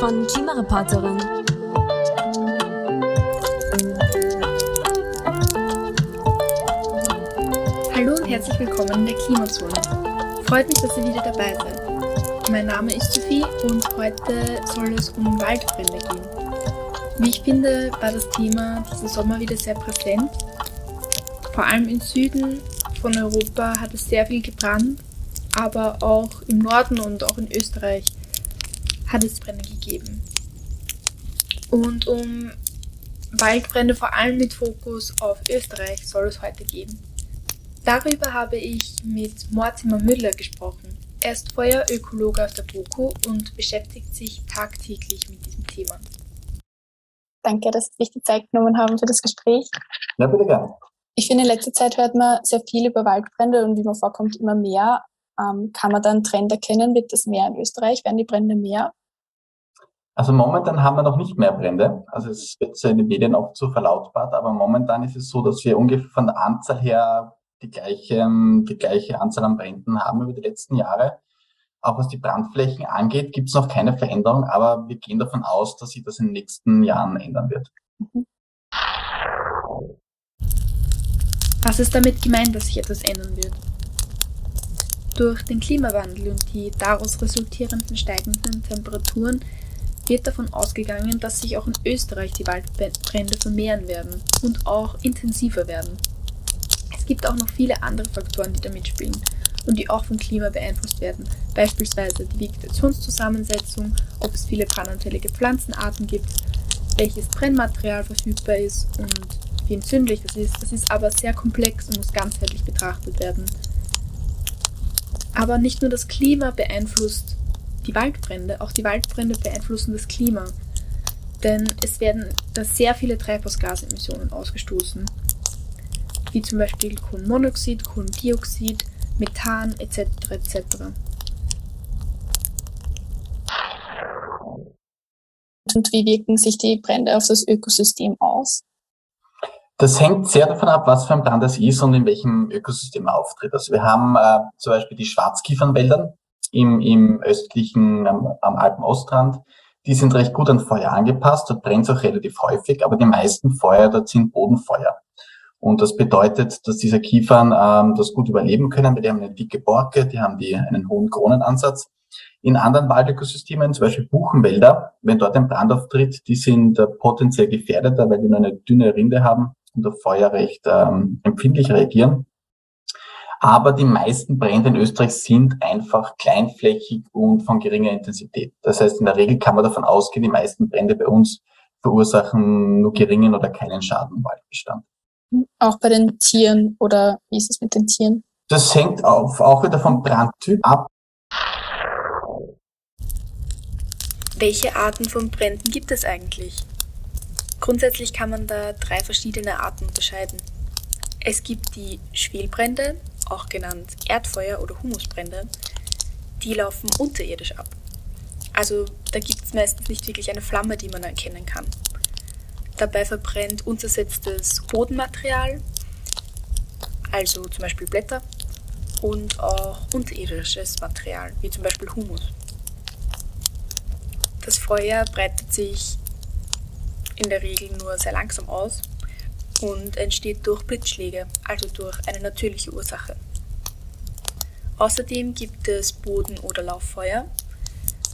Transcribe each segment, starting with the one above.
von Klimareporterin. Hallo und herzlich willkommen in der Klimazone. Freut mich, dass ihr wieder dabei seid. Mein Name ist Sophie und heute soll es um Waldbrände gehen. Wie ich finde, war das Thema diesen Sommer wieder sehr präsent. Vor allem im Süden von Europa hat es sehr viel gebrannt, aber auch im Norden und auch in Österreich hat es Brände gegeben. Und um Waldbrände vor allem mit Fokus auf Österreich soll es heute geben. Darüber habe ich mit Mortimer Müller gesprochen. Er ist Feuerökologe aus der BOKU und beschäftigt sich tagtäglich mit diesem Thema. Danke, dass Sie sich die Zeit genommen haben für das Gespräch. Ja, bitte gerne. Ich finde, in letzter Zeit hört man sehr viel über Waldbrände und wie man vorkommt, immer mehr. Ähm, kann man da einen Trend erkennen? Wird das mehr in Österreich? Werden die Brände mehr? Also momentan haben wir noch nicht mehr Brände. Also es wird in den Medien oft so verlautbart, aber momentan ist es so, dass wir ungefähr von der Anzahl her die gleiche, die gleiche Anzahl an Bränden haben über die letzten Jahre. Auch was die Brandflächen angeht, gibt es noch keine Veränderung, aber wir gehen davon aus, dass sich das in den nächsten Jahren ändern wird. Was ist damit gemeint, dass sich etwas ändern wird? Durch den Klimawandel und die daraus resultierenden steigenden Temperaturen wird davon ausgegangen, dass sich auch in Österreich die Waldbrände vermehren werden und auch intensiver werden. Es gibt auch noch viele andere Faktoren, die da mitspielen und die auch vom Klima beeinflusst werden, beispielsweise die Vegetationszusammensetzung, ob es viele brandanfällige Pflanzenarten gibt, welches Brennmaterial verfügbar ist und wie entzündlich das ist. Das ist aber sehr komplex und muss ganzheitlich betrachtet werden. Aber nicht nur das Klima beeinflusst die Waldbrände, auch die Waldbrände beeinflussen das Klima. Denn es werden da sehr viele Treibhausgasemissionen ausgestoßen, wie zum Beispiel Kohlenmonoxid, Kohlendioxid, Methan etc. etc. Und wie wirken sich die Brände auf das Ökosystem aus? Das hängt sehr davon ab, was für ein Brand es ist und in welchem Ökosystem er auftritt. Also wir haben äh, zum Beispiel die Schwarzkiefernwälder im, im östlichen, am, am Alpen-Ostrand. Die sind recht gut an Feuer angepasst. Dort brennt es auch relativ häufig, aber die meisten Feuer dort sind Bodenfeuer. Und das bedeutet, dass diese Kiefern ähm, das gut überleben können, weil die haben eine dicke Borke, die haben die einen hohen Kronenansatz. In anderen Waldökosystemen, zum Beispiel Buchenwälder, wenn dort ein Brand auftritt, die sind äh, potenziell gefährdeter, weil die nur eine dünne Rinde haben und auf Feuer recht ähm, empfindlich reagieren. Aber die meisten Brände in Österreich sind einfach kleinflächig und von geringer Intensität. Das heißt, in der Regel kann man davon ausgehen, die meisten Brände bei uns verursachen nur geringen oder keinen Schaden im Waldbestand. Auch bei den Tieren oder wie ist es mit den Tieren? Das hängt auf, auch wieder vom Brandtyp ab. Welche Arten von Bränden gibt es eigentlich? Grundsätzlich kann man da drei verschiedene Arten unterscheiden. Es gibt die Schwelbrände, auch genannt Erdfeuer oder Humusbrände. Die laufen unterirdisch ab. Also da gibt es meistens nicht wirklich eine Flamme, die man erkennen kann. Dabei verbrennt unzersetztes Bodenmaterial, also zum Beispiel Blätter, und auch unterirdisches Material, wie zum Beispiel Humus. Das Feuer breitet sich in der Regel nur sehr langsam aus und entsteht durch Blitzschläge, also durch eine natürliche Ursache. Außerdem gibt es Boden- oder Lauffeuer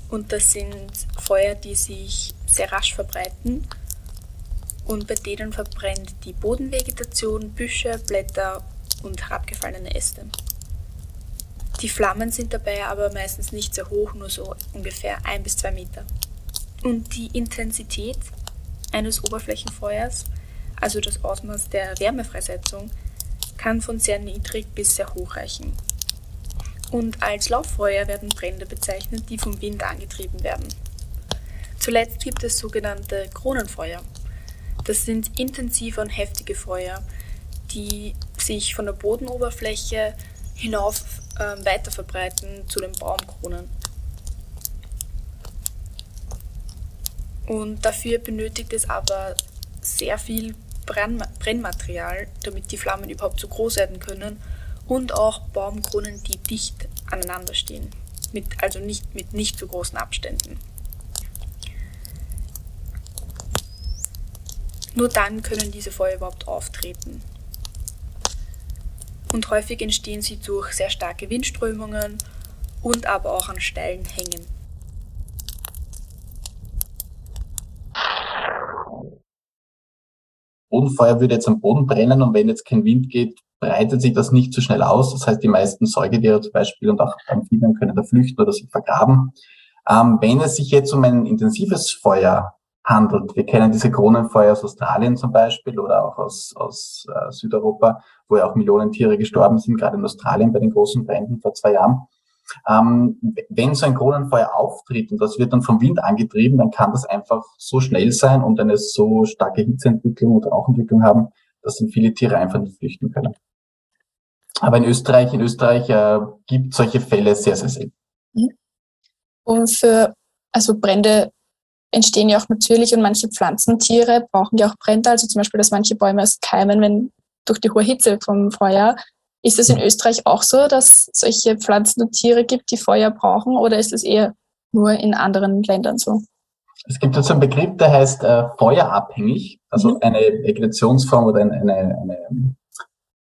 und das sind Feuer, die sich sehr rasch verbreiten und bei denen verbrennt die Bodenvegetation, Büsche, Blätter und herabgefallene Äste. Die Flammen sind dabei aber meistens nicht sehr hoch, nur so ungefähr ein bis zwei Meter. Und die Intensität eines Oberflächenfeuers, also das Ausmaß der Wärmefreisetzung, kann von sehr niedrig bis sehr hoch reichen. Und als Lauffeuer werden Brände bezeichnet, die vom Wind angetrieben werden. Zuletzt gibt es sogenannte Kronenfeuer. Das sind intensive und heftige Feuer, die sich von der Bodenoberfläche hinauf äh, weiter verbreiten zu den Baumkronen. Und dafür benötigt es aber sehr viel Brennmaterial, damit die Flammen überhaupt so groß werden können. Und auch Baumkronen, die dicht aneinander stehen. Mit, also nicht mit nicht so großen Abständen. Nur dann können diese Feuer überhaupt auftreten. Und häufig entstehen sie durch sehr starke Windströmungen und aber auch an steilen Hängen. Bodenfeuer würde jetzt am Boden brennen und wenn jetzt kein Wind geht, breitet sich das nicht so schnell aus. Das heißt, die meisten Säugetiere zum Beispiel und auch Amphibien können da flüchten oder sich vergraben. Ähm, wenn es sich jetzt um ein intensives Feuer handelt, wir kennen diese Kronenfeuer aus Australien zum Beispiel oder auch aus, aus äh, Südeuropa, wo ja auch Millionen Tiere gestorben sind, gerade in Australien bei den großen Bränden vor zwei Jahren. Ähm, wenn so ein Kronenfeuer auftritt und das wird dann vom Wind angetrieben, dann kann das einfach so schnell sein und eine so starke Hitzeentwicklung oder Rauchentwicklung haben, dass dann viele Tiere einfach nicht flüchten können. Aber in Österreich, in Österreich äh, gibt solche Fälle sehr, sehr selten. Mhm. Und für, also Brände entstehen ja auch natürlich und manche Pflanzentiere brauchen ja auch Brände, also zum Beispiel, dass manche Bäume erst keimen, wenn durch die hohe Hitze vom Feuer. Ist es in Österreich auch so, dass solche Pflanzen und Tiere gibt, die Feuer brauchen, oder ist es eher nur in anderen Ländern so? Es gibt jetzt einen Begriff, der heißt äh, feuerabhängig, also mhm. eine Vegetationsform oder eine, eine, eine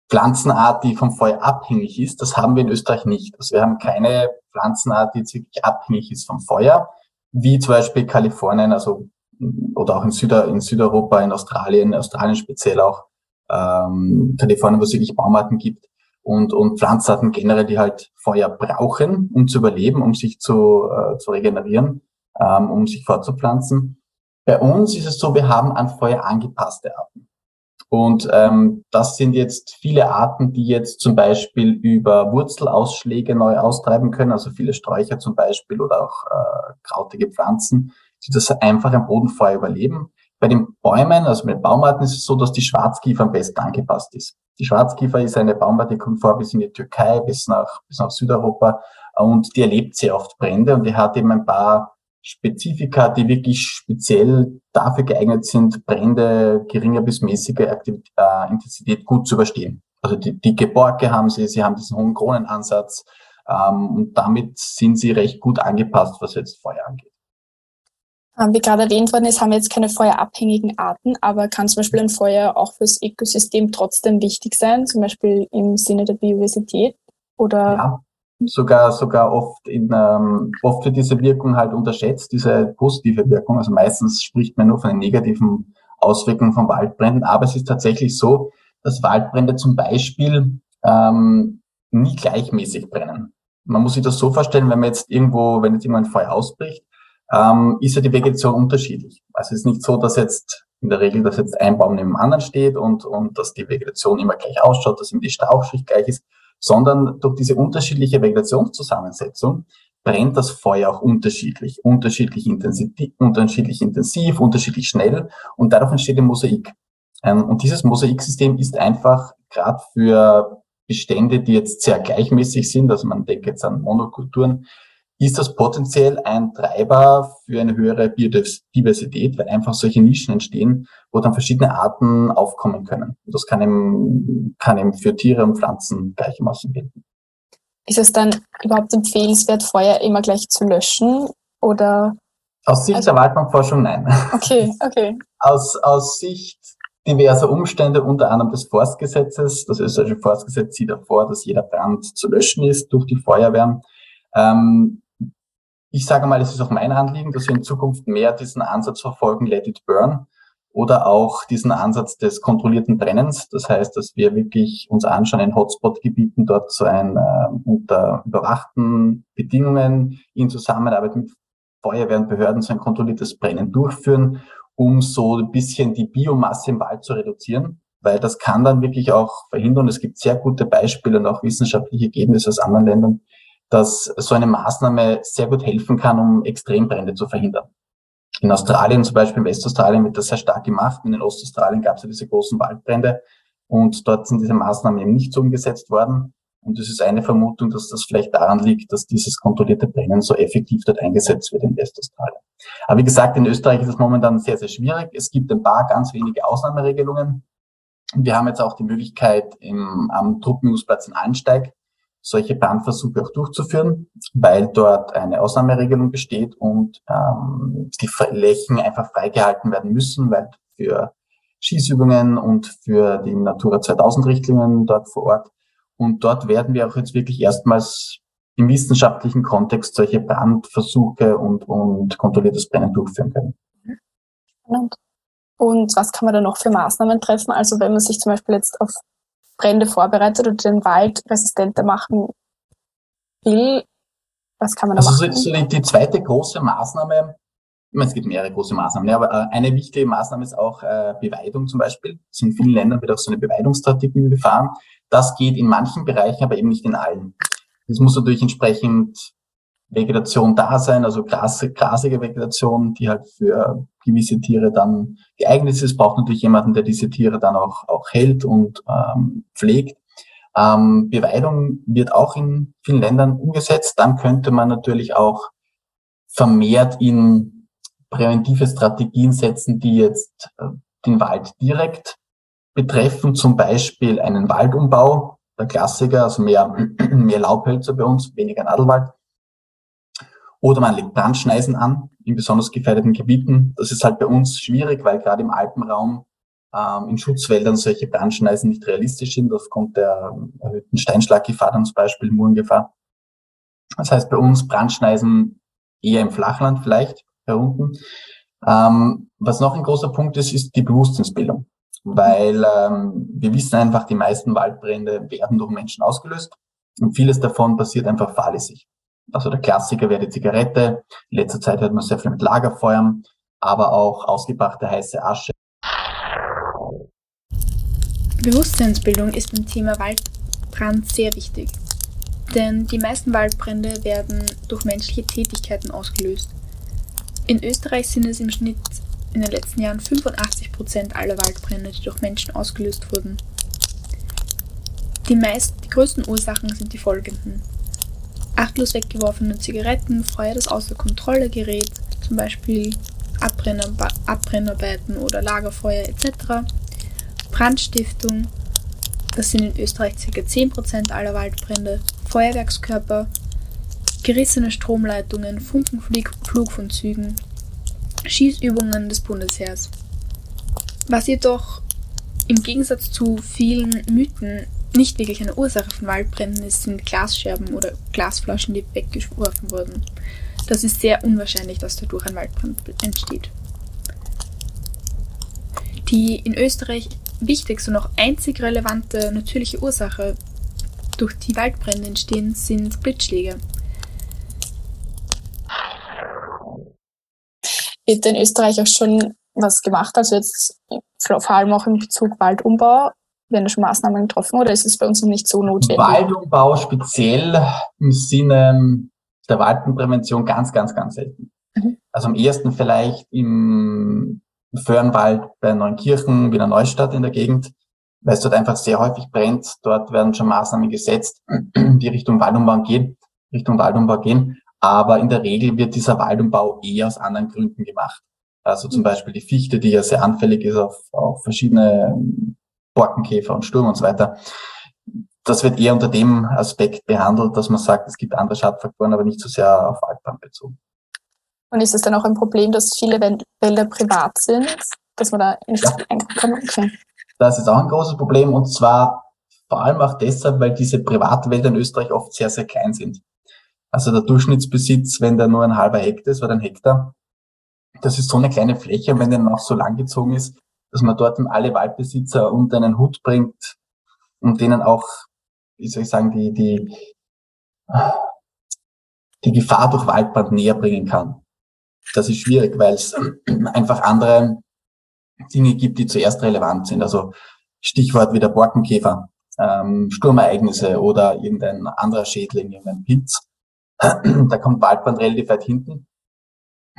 Pflanzenart, die vom Feuer abhängig ist. Das haben wir in Österreich nicht. Also wir haben keine Pflanzenart, die jetzt wirklich abhängig ist vom Feuer, wie zum Beispiel Kalifornien, also oder auch in, Süder, in Südeuropa, in Australien, Australien speziell auch, ähm, Kalifornien, wo es wirklich Baumarten gibt und, und Pflanzenarten generell, die halt Feuer brauchen, um zu überleben, um sich zu, äh, zu regenerieren, ähm, um sich fortzupflanzen. Bei uns ist es so, wir haben an Feuer angepasste Arten. Und ähm, das sind jetzt viele Arten, die jetzt zum Beispiel über Wurzelausschläge neu austreiben können, also viele Sträucher zum Beispiel oder auch äh, krautige Pflanzen, die das einfach im Bodenfeuer überleben. Bei den Bäumen, also mit Baumarten, ist es so, dass die Schwarzkiefer am besten angepasst ist. Die Schwarzkiefer ist eine Baumart, die kommt vor bis in die Türkei, bis nach, bis nach Südeuropa und die erlebt sehr oft Brände und die hat eben ein paar Spezifika, die wirklich speziell dafür geeignet sind, Brände geringer bis mäßige Aktivität, äh, Intensität gut zu überstehen. Also die, die Geborke haben sie, sie haben diesen hohen Kronenansatz ähm, und damit sind sie recht gut angepasst, was jetzt Feuer angeht. Ähm, wie gerade erwähnt worden ist, haben wir jetzt keine feuerabhängigen Arten, aber kann zum Beispiel ein Feuer auch fürs Ökosystem trotzdem wichtig sein, zum Beispiel im Sinne der Biodiversität? Oder? Ja, sogar, sogar oft in, ähm, oft wird diese Wirkung halt unterschätzt, diese positive Wirkung. Also meistens spricht man nur von den negativen Auswirkungen von Waldbränden, aber es ist tatsächlich so, dass Waldbrände zum Beispiel ähm, nie gleichmäßig brennen. Man muss sich das so vorstellen, wenn man jetzt irgendwo, wenn jetzt irgendwo ein Feuer ausbricht, ähm, ist ja die Vegetation unterschiedlich. Also es ist nicht so, dass jetzt in der Regel, dass jetzt ein Baum neben dem anderen steht und, und dass die Vegetation immer gleich ausschaut, dass immer die Strauchschicht gleich ist, sondern durch diese unterschiedliche Vegetationszusammensetzung brennt das Feuer auch unterschiedlich, unterschiedlich intensiv, unterschiedlich intensiv, unterschiedlich schnell und darauf entsteht ein Mosaik. Ähm, und dieses Mosaiksystem ist einfach gerade für Bestände, die jetzt sehr gleichmäßig sind, also man denkt jetzt an Monokulturen, ist das potenziell ein Treiber für eine höhere Biodiversität, weil einfach solche Nischen entstehen, wo dann verschiedene Arten aufkommen können. Das kann eben, kann eben für Tiere und Pflanzen gleichermaßen gelten. Ist es dann überhaupt empfehlenswert, Feuer immer gleich zu löschen oder? Aus Sicht also, der Waldbankforschung nein. Okay, okay. Aus, aus Sicht diverser Umstände, unter anderem des Forstgesetzes. Das österreichische Forstgesetz sieht davor, dass jeder Brand zu löschen ist durch die Feuerwehr. Ähm, ich sage mal, es ist auch mein Anliegen, dass wir in Zukunft mehr diesen Ansatz verfolgen, let it burn, oder auch diesen Ansatz des kontrollierten Brennens. Das heißt, dass wir wirklich uns anschauen in Hotspot-Gebieten, dort so ein äh, unter überwachten Bedingungen in Zusammenarbeit mit Feuerwehren, Behörden so ein kontrolliertes Brennen durchführen, um so ein bisschen die Biomasse im Wald zu reduzieren, weil das kann dann wirklich auch verhindern. Es gibt sehr gute Beispiele und auch wissenschaftliche Ergebnisse aus anderen Ländern, dass so eine Maßnahme sehr gut helfen kann, um Extrembrände zu verhindern. In Australien, zum Beispiel in Westaustralien, wird das sehr stark gemacht. In den Ostaustralien gab es ja diese großen Waldbrände und dort sind diese Maßnahmen eben nicht so umgesetzt worden. Und es ist eine Vermutung, dass das vielleicht daran liegt, dass dieses kontrollierte Brennen so effektiv dort eingesetzt wird in Westaustralien. Aber wie gesagt, in Österreich ist es momentan sehr, sehr schwierig. Es gibt ein paar ganz wenige Ausnahmeregelungen. Wir haben jetzt auch die Möglichkeit im, am Truppenübungsplatz in Ansteig solche Brandversuche auch durchzuführen, weil dort eine Ausnahmeregelung besteht und ähm, die Flächen einfach freigehalten werden müssen, weil für Schießübungen und für die Natura 2000 Richtlinien dort vor Ort. Und dort werden wir auch jetzt wirklich erstmals im wissenschaftlichen Kontext solche Brandversuche und, und kontrolliertes Brennen durchführen können. Und was kann man da noch für Maßnahmen treffen? Also wenn man sich zum Beispiel jetzt auf Brände vorbereitet oder den Wald resistenter machen will, was kann man da also machen? Also die, die zweite große Maßnahme, ich meine, es gibt mehrere große Maßnahmen, aber äh, eine wichtige Maßnahme ist auch äh, Beweidung zum Beispiel. in vielen Ländern wird auch so eine Beweidungsstrategie gefahren. Das geht in manchen Bereichen, aber eben nicht in allen. Es muss natürlich entsprechend Vegetation da sein, also Gras, grasige Vegetation, die halt für gewisse Tiere dann geeignet ist. Braucht natürlich jemanden, der diese Tiere dann auch, auch hält und ähm, pflegt. Ähm, Beweidung wird auch in vielen Ländern umgesetzt. Dann könnte man natürlich auch vermehrt in präventive Strategien setzen, die jetzt äh, den Wald direkt betreffen, zum Beispiel einen Waldumbau, der Klassiker, also mehr, mehr Laubhölzer bei uns, weniger Nadelwald. Oder man legt Brandschneisen an in besonders gefährdeten Gebieten. Das ist halt bei uns schwierig, weil gerade im Alpenraum ähm, in Schutzwäldern solche Brandschneisen nicht realistisch sind, aufgrund der erhöhten Steinschlaggefahr dann zum Beispiel, Murengefahr. Das heißt bei uns Brandschneisen eher im Flachland vielleicht, herunten. Ähm, was noch ein großer Punkt ist, ist die Bewusstseinsbildung weil ähm, wir wissen einfach, die meisten Waldbrände werden durch Menschen ausgelöst und vieles davon passiert einfach fahrlässig. Also der Klassiker wäre die Zigarette. In letzter Zeit hört man sehr viel mit Lagerfeuern, aber auch ausgebrachte heiße Asche. Bewusstseinsbildung ist beim Thema Waldbrand sehr wichtig. Denn die meisten Waldbrände werden durch menschliche Tätigkeiten ausgelöst. In Österreich sind es im Schnitt in den letzten Jahren 85 Prozent aller Waldbrände, die durch Menschen ausgelöst wurden. Die, meist, die größten Ursachen sind die folgenden. Achtlos weggeworfene Zigaretten, Feuer, das außer Kontrolle gerät, zum Beispiel Abbrennarbeiten oder Lagerfeuer etc. Brandstiftung, das sind in Österreich ca. 10% aller Waldbrände, Feuerwerkskörper, gerissene Stromleitungen, Funkenflug von Zügen, Schießübungen des Bundesheers. Was jedoch im Gegensatz zu vielen Mythen nicht wirklich eine Ursache von Waldbränden ist, sind Glasscherben oder Glasflaschen, die weggeworfen wurden. Das ist sehr unwahrscheinlich, dass dadurch ein Waldbrand entsteht. Die in Österreich wichtigste und auch einzig relevante natürliche Ursache, durch die Waldbrände entstehen, sind Blitzschläge. wird in Österreich auch schon was gemacht? Also jetzt vor allem auch in Bezug Waldumbau, schon Maßnahmen getroffen oder ist es bei uns noch nicht so notwendig? Waldumbau speziell im Sinne der Waldprävention ganz, ganz, ganz selten. Mhm. Also am ersten vielleicht im Föhrenwald bei Neunkirchen, Wiener Neustadt in der Gegend, weil es dort einfach sehr häufig brennt. Dort werden schon Maßnahmen gesetzt, die Richtung Waldumbau gehen, Richtung Waldumbau gehen. Aber in der Regel wird dieser Waldumbau eher aus anderen Gründen gemacht. Also zum mhm. Beispiel die Fichte, die ja sehr anfällig ist auf, auf verschiedene Borkenkäfer und Sturm und so weiter. Das wird eher unter dem Aspekt behandelt, dass man sagt, es gibt andere Schadfaktoren, aber nicht so sehr auf Waldbrand bezogen. Und ist es dann auch ein Problem, dass viele Wälder privat sind, dass man da nicht ja. einkommen kann? Das ist auch ein großes Problem und zwar vor allem auch deshalb, weil diese Privatwälder in Österreich oft sehr, sehr klein sind. Also der Durchschnittsbesitz, wenn der nur ein halber Hektar ist oder ein Hektar, das ist so eine kleine Fläche, wenn der noch so langgezogen ist, dass man dort alle Waldbesitzer unter einen Hut bringt und denen auch, wie soll ich sagen, die, die, die Gefahr durch Waldbrand näher bringen kann. Das ist schwierig, weil es einfach andere Dinge gibt, die zuerst relevant sind. Also Stichwort wie der Borkenkäfer, ähm, Sturmereignisse oder irgendein anderer Schädling, irgendein Pilz. da kommt Waldbrand relativ weit hinten.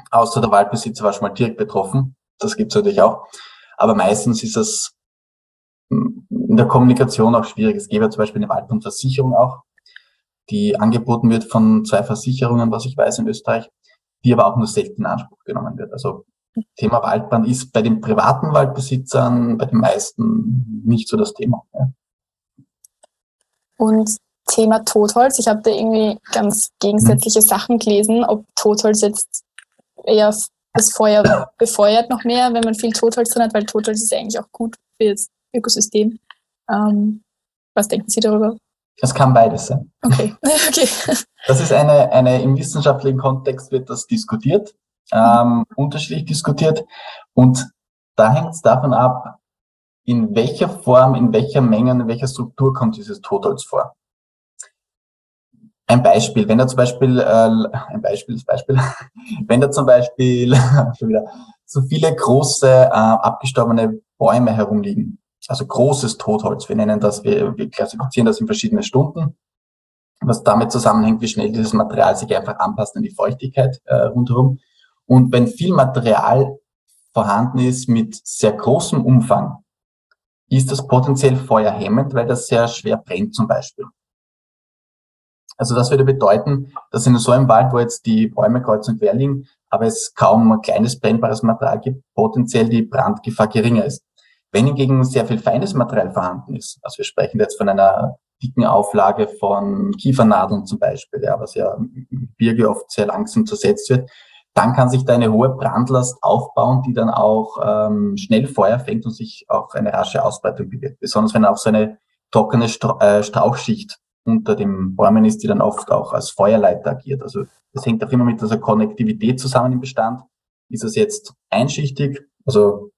Außer der Waldbesitzer war schon mal direkt betroffen. Das gibt's natürlich auch. Aber meistens ist es hm, in der Kommunikation auch schwierig. Es gäbe ja zum Beispiel eine Waldbrandversicherung auch, die angeboten wird von zwei Versicherungen, was ich weiß in Österreich, die aber auch nur selten in Anspruch genommen wird. Also Thema Waldbrand ist bei den privaten Waldbesitzern bei den meisten nicht so das Thema. Ja. Und Thema Totholz. Ich habe da irgendwie ganz gegensätzliche mhm. Sachen gelesen, ob Totholz jetzt eher das Feuer befeuert noch mehr, wenn man viel Totholz drin hat, weil Totholz ist ja eigentlich auch gut für das Ökosystem. Ähm, was denken Sie darüber? Es kann beides sein. Okay. okay. Das ist eine, eine, im wissenschaftlichen Kontext wird das diskutiert, ähm, unterschiedlich diskutiert. Und da hängt es davon ab, in welcher Form, in welcher Menge, in welcher Struktur kommt dieses Totholz vor. Ein Beispiel, wenn da zum Beispiel, äh, ein Beispiel, das Beispiel, wenn da zum Beispiel schon wieder so viele große äh, abgestorbene Bäume herumliegen, also großes Totholz, wir nennen das, wir, wir klassifizieren das in verschiedene Stunden, was damit zusammenhängt, wie schnell dieses Material sich einfach anpasst an die Feuchtigkeit äh, rundherum. Und wenn viel Material vorhanden ist mit sehr großem Umfang, ist das potenziell feuerhemmend, weil das sehr schwer brennt zum Beispiel. Also das würde bedeuten, dass in so einem Wald, wo jetzt die Bäume kreuz und quer liegen, aber es kaum ein kleines brennbares Material gibt, potenziell die Brandgefahr geringer ist. Wenn hingegen sehr viel feines Material vorhanden ist, also wir sprechen jetzt von einer dicken Auflage von Kiefernadeln zum Beispiel, ja, was ja im Birge oft sehr langsam zersetzt wird, dann kann sich da eine hohe Brandlast aufbauen, die dann auch ähm, schnell Feuer fängt und sich auch eine rasche Ausbreitung bewirkt. Besonders wenn auch so eine trockene äh, Strauchschicht unter den Bäumen ist, die dann oft auch als Feuerleiter agiert. Also das hängt auch immer mit dieser Konnektivität zusammen im Bestand. Ist es jetzt einschichtig, also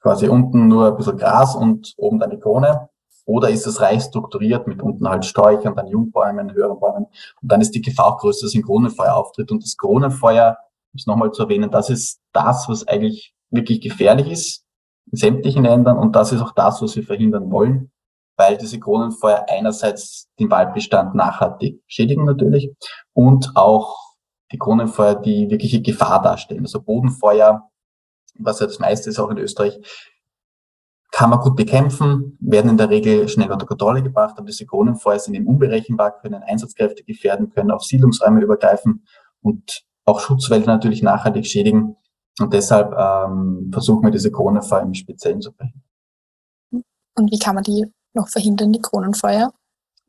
quasi unten nur ein bisschen Gras und oben dann die Krone? Oder ist es reich strukturiert mit unten halt Sträuchern, dann Jungbäumen, höheren Bäumen? Und dann ist die Gefahr auch größer, dass ein Kronenfeuer auftritt. Und das Kronenfeuer, um es nochmal zu erwähnen, das ist das, was eigentlich wirklich gefährlich ist in sämtlichen Ländern. Und das ist auch das, was wir verhindern wollen weil diese Kronenfeuer einerseits den Waldbestand nachhaltig schädigen natürlich und auch die Kronenfeuer die wirkliche Gefahr darstellen. Also Bodenfeuer, was ja das meiste ist auch in Österreich, kann man gut bekämpfen, werden in der Regel schnell unter Kontrolle gebracht, aber diese Kronenfeuer sind eben unberechenbar, können Einsatzkräfte gefährden, können auf Siedlungsräume übergreifen und auch Schutzwälder natürlich nachhaltig schädigen. Und deshalb ähm, versuchen wir diese Kronenfeuer im Speziellen zu verhindern. Und wie kann man die noch verhindern, die Kronenfeuer?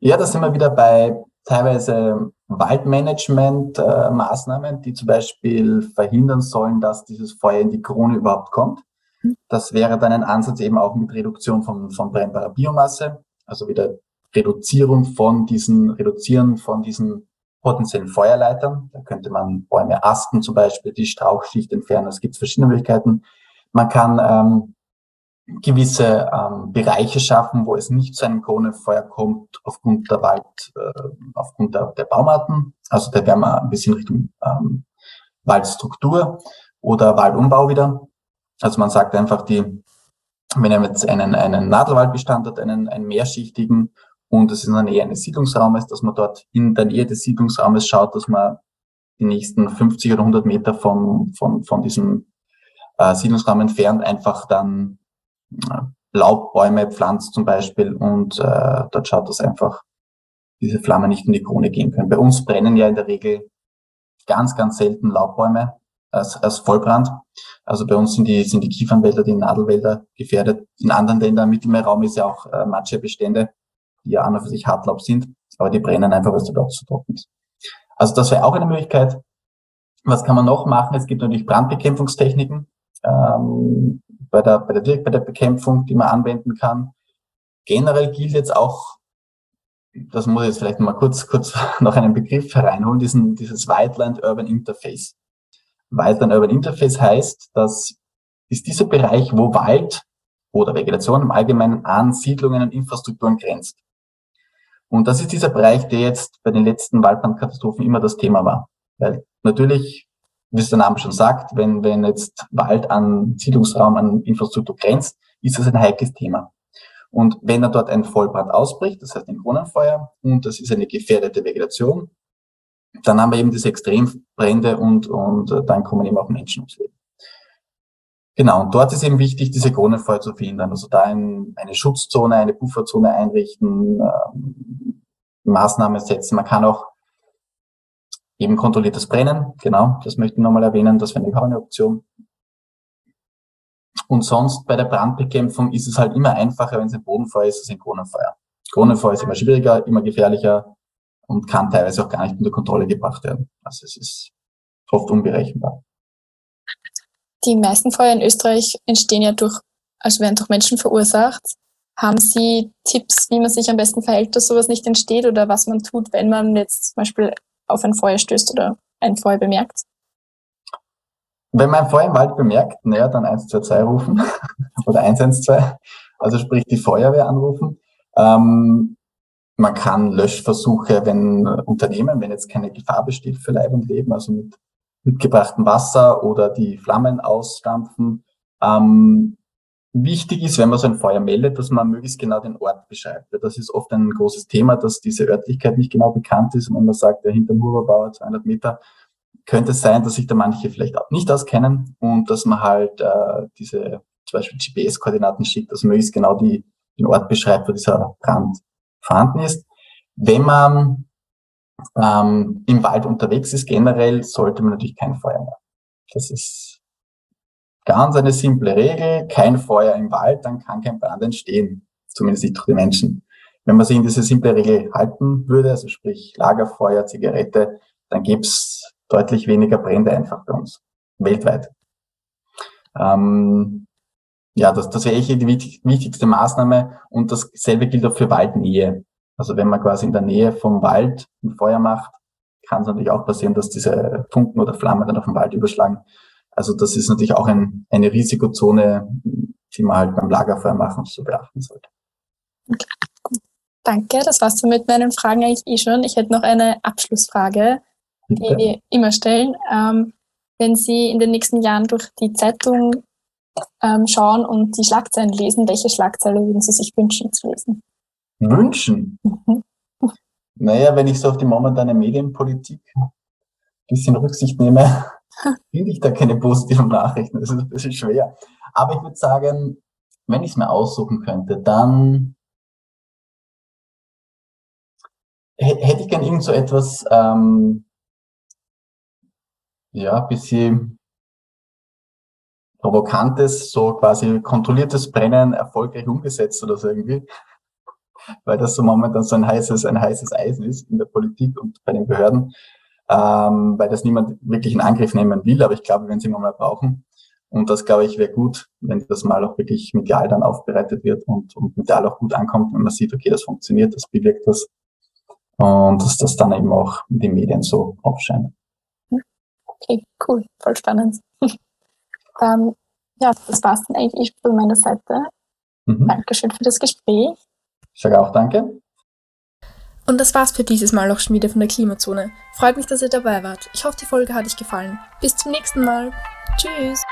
Ja, da sind wir wieder bei teilweise Waldmanagement-Maßnahmen, die zum Beispiel verhindern sollen, dass dieses Feuer in die Krone überhaupt kommt. Hm. Das wäre dann ein Ansatz eben auch mit Reduktion von, von brennbarer Biomasse, also wieder Reduzierung von diesen, Reduzieren von diesen potenziellen Feuerleitern. Da könnte man Bäume asten zum Beispiel, die Strauchschicht entfernen. Es gibt verschiedene Möglichkeiten. Man kann ähm, gewisse ähm, Bereiche schaffen, wo es nicht zu einem Kronenfeuer kommt, aufgrund der Wald, äh, aufgrund der, der Baumarten. Also da wären wir ein bisschen Richtung ähm, Waldstruktur oder Waldumbau wieder. Also man sagt einfach, die, wenn er jetzt einen, einen Nadelwaldbestand hat, einen, einen mehrschichtigen und es in der Nähe eines Siedlungsraumes, dass man dort in der Nähe des Siedlungsraumes schaut, dass man die nächsten 50 oder 100 Meter von, von, von diesem äh, Siedlungsraum entfernt einfach dann Laubbäume pflanzt zum Beispiel und äh, dort schaut das einfach, diese Flamme nicht in die Krone gehen können. Bei uns brennen ja in der Regel ganz, ganz selten Laubbäume als, als Vollbrand. Also bei uns sind die, sind die Kiefernwälder, die Nadelwälder gefährdet. In anderen Ländern im Mittelmeerraum ist ja auch äh, Matschebestände, die ja an und für sich Hartlaub sind, aber die brennen einfach, weil es dort zu trocken ist. Also das wäre auch eine Möglichkeit. Was kann man noch machen? Es gibt natürlich Brandbekämpfungstechniken. Ähm, bei der, bei der, bei der Bekämpfung, die man anwenden kann. Generell gilt jetzt auch, das muss ich jetzt vielleicht mal kurz, kurz noch einen Begriff hereinholen, diesen, dieses Wildland Urban Interface. Wildland Urban Interface heißt, dass ist dieser Bereich, wo Wald oder Vegetation im Allgemeinen an Siedlungen und Infrastrukturen grenzt. Und das ist dieser Bereich, der jetzt bei den letzten Waldbrandkatastrophen immer das Thema war. Weil natürlich wie es der Name schon sagt, wenn, wenn jetzt Wald an Siedlungsraum, an Infrastruktur grenzt, ist das ein heikles Thema. Und wenn er dort ein Vollbrand ausbricht, das heißt ein Kronenfeuer, und das ist eine gefährdete Vegetation, dann haben wir eben diese Extrembrände und, und äh, dann kommen eben auch Menschen ums Leben. Genau, und dort ist eben wichtig, diese Kronenfeuer zu verhindern. Also da ein, eine Schutzzone, eine Pufferzone einrichten, ähm, Maßnahmen setzen. Man kann auch Eben kontrolliertes Brennen, genau, das möchte ich nochmal erwähnen, das wäre auch eine Option. Und sonst bei der Brandbekämpfung ist es halt immer einfacher, wenn es ein Bodenfeuer ist, als ein Kronenfeuer. Kronenfeuer ist immer schwieriger, immer gefährlicher und kann teilweise auch gar nicht unter Kontrolle gebracht werden. Also es ist oft unberechenbar. die meisten Feuer in Österreich entstehen ja durch, also werden durch Menschen verursacht. Haben Sie Tipps, wie man sich am besten verhält, dass sowas nicht entsteht oder was man tut, wenn man jetzt zum Beispiel auf ein Feuer stößt oder ein Feuer bemerkt? Wenn man ein Feuer im Wald bemerkt, naja, dann 112 rufen oder 112, also sprich die Feuerwehr anrufen. Ähm, man kann Löschversuche, wenn Unternehmen, wenn jetzt keine Gefahr besteht für Leib und Leben, also mit mitgebrachtem Wasser oder die Flammen ausstampfen. Ähm, wichtig ist, wenn man so ein Feuer meldet, dass man möglichst genau den Ort beschreibt. Das ist oft ein großes Thema, dass diese Örtlichkeit nicht genau bekannt ist. Und wenn man sagt, der hinterm Huberbauer 200 Meter, könnte es sein, dass sich da manche vielleicht auch nicht auskennen und dass man halt äh, diese zum Beispiel GPS-Koordinaten schickt, dass man möglichst genau die, den Ort beschreibt, wo dieser Brand vorhanden ist. Wenn man ähm, im Wald unterwegs ist, generell sollte man natürlich kein Feuer machen. Das ist ganz eine simple Regel. Kein Feuer im Wald, dann kann kein Brand entstehen. Zumindest nicht durch die Menschen. Wenn man sich in diese simple Regel halten würde, also sprich Lagerfeuer, Zigarette, dann gäbe es deutlich weniger Brände einfach bei uns. Weltweit. Ähm, ja, das, das wäre eigentlich die wichtigste Maßnahme und dasselbe gilt auch für Waldnähe. Also wenn man quasi in der Nähe vom Wald ein Feuer macht, kann es natürlich auch passieren, dass diese Funken oder Flammen dann auf den Wald überschlagen. Also das ist natürlich auch ein, eine Risikozone, die man halt beim Lagerfeuer machen so beachten sollte. Okay. Danke, das war's dann mit meinen Fragen eigentlich eh schon. Ich hätte noch eine Abschlussfrage, Bitte? die wir immer stellen. Ähm, wenn Sie in den nächsten Jahren durch die Zeitung ähm, schauen und die Schlagzeilen lesen, welche Schlagzeile würden Sie sich wünschen zu lesen? Wünschen? Mhm. Naja, wenn ich so auf die momentane Medienpolitik ein bisschen Rücksicht nehme, finde ich da keine positiven Nachrichten. Das ist ein bisschen schwer. Aber ich würde sagen, wenn ich es mir aussuchen könnte, dann hätte ich gern irgend so etwas, ähm, ja, bisschen provokantes, so quasi kontrolliertes Brennen erfolgreich umgesetzt oder so irgendwie. Weil das so momentan so ein heißes, ein heißes Eisen ist in der Politik und bei den Behörden, ähm, weil das niemand wirklich in Angriff nehmen will, aber ich glaube, wenn sie mal brauchen. Und das, glaube ich, wäre gut, wenn das mal auch wirklich medial dann aufbereitet wird und, und medial auch gut ankommt, wenn man sieht, okay, das funktioniert, das bewirkt das. Und dass das dann eben auch in den Medien so aufscheint. Okay, cool, voll spannend. Ähm, ja, das war es dann eigentlich von meiner Seite. Mhm. Dankeschön für das Gespräch. Ich sage auch danke. Und das war's für dieses Mal auch schon wieder von der Klimazone. Freut mich, dass ihr dabei wart. Ich hoffe, die Folge hat euch gefallen. Bis zum nächsten Mal. Tschüss.